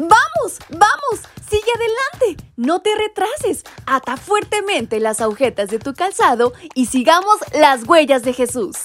¡Vamos! ¡Vamos! ¡Sigue adelante! No te retrases. Ata fuertemente las agujetas de tu calzado y sigamos las huellas de Jesús.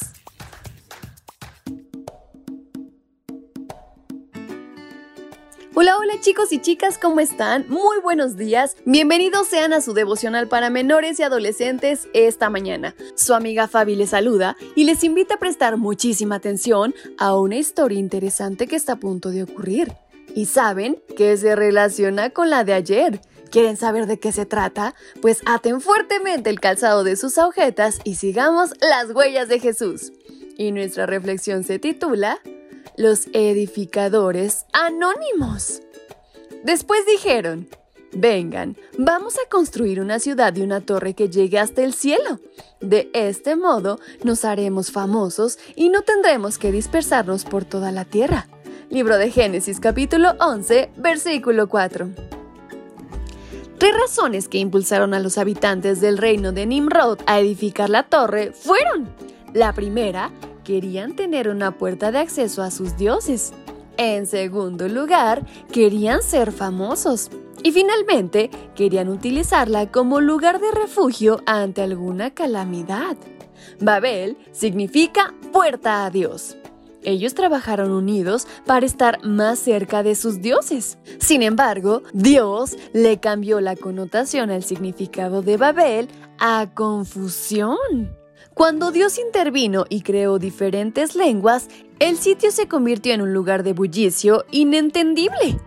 Hola, hola chicos y chicas, ¿cómo están? Muy buenos días. Bienvenidos sean a su devocional para menores y adolescentes esta mañana. Su amiga Fabi les saluda y les invita a prestar muchísima atención a una historia interesante que está a punto de ocurrir y saben que se relaciona con la de ayer. ¿Quieren saber de qué se trata? Pues aten fuertemente el calzado de sus agujetas y sigamos las huellas de Jesús. Y nuestra reflexión se titula Los edificadores anónimos. Después dijeron, vengan, vamos a construir una ciudad y una torre que llegue hasta el cielo. De este modo nos haremos famosos y no tendremos que dispersarnos por toda la tierra. Libro de Génesis capítulo 11, versículo 4. Tres razones que impulsaron a los habitantes del reino de Nimrod a edificar la torre fueron. La primera, querían tener una puerta de acceso a sus dioses. En segundo lugar, querían ser famosos. Y finalmente, querían utilizarla como lugar de refugio ante alguna calamidad. Babel significa puerta a Dios. Ellos trabajaron unidos para estar más cerca de sus dioses. Sin embargo, Dios le cambió la connotación al significado de Babel a confusión. Cuando Dios intervino y creó diferentes lenguas, el sitio se convirtió en un lugar de bullicio inentendible.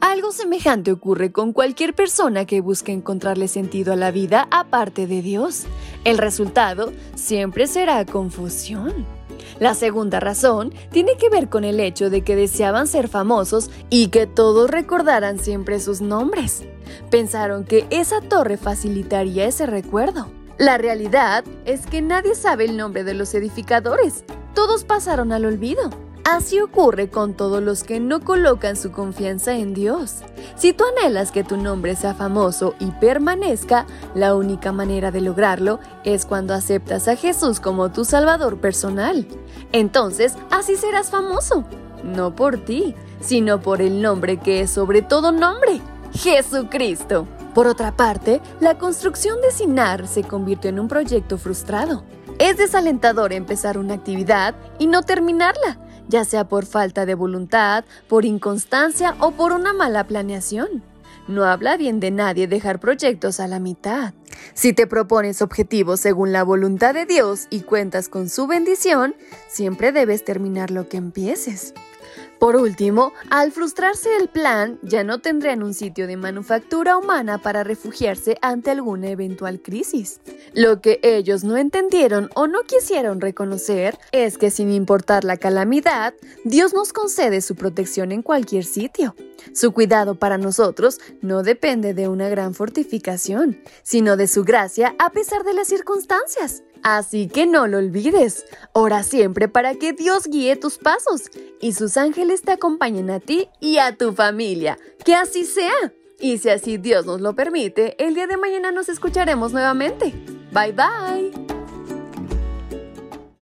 Algo semejante ocurre con cualquier persona que busque encontrarle sentido a la vida aparte de Dios. El resultado siempre será confusión. La segunda razón tiene que ver con el hecho de que deseaban ser famosos y que todos recordaran siempre sus nombres. Pensaron que esa torre facilitaría ese recuerdo. La realidad es que nadie sabe el nombre de los edificadores. Todos pasaron al olvido. Así ocurre con todos los que no colocan su confianza en Dios. Si tú anhelas que tu nombre sea famoso y permanezca, la única manera de lograrlo es cuando aceptas a Jesús como tu Salvador personal. Entonces, así serás famoso. No por ti, sino por el nombre que es sobre todo nombre, Jesucristo. Por otra parte, la construcción de Sinar se convirtió en un proyecto frustrado. Es desalentador empezar una actividad y no terminarla ya sea por falta de voluntad, por inconstancia o por una mala planeación. No habla bien de nadie dejar proyectos a la mitad. Si te propones objetivos según la voluntad de Dios y cuentas con su bendición, siempre debes terminar lo que empieces. Por último, al frustrarse el plan, ya no tendrán un sitio de manufactura humana para refugiarse ante alguna eventual crisis. Lo que ellos no entendieron o no quisieron reconocer es que sin importar la calamidad, Dios nos concede su protección en cualquier sitio. Su cuidado para nosotros no depende de una gran fortificación, sino de su gracia a pesar de las circunstancias. Así que no lo olvides. Ora siempre para que Dios guíe tus pasos y sus ángeles te acompañen a ti y a tu familia. Que así sea. Y si así Dios nos lo permite, el día de mañana nos escucharemos nuevamente. Bye bye.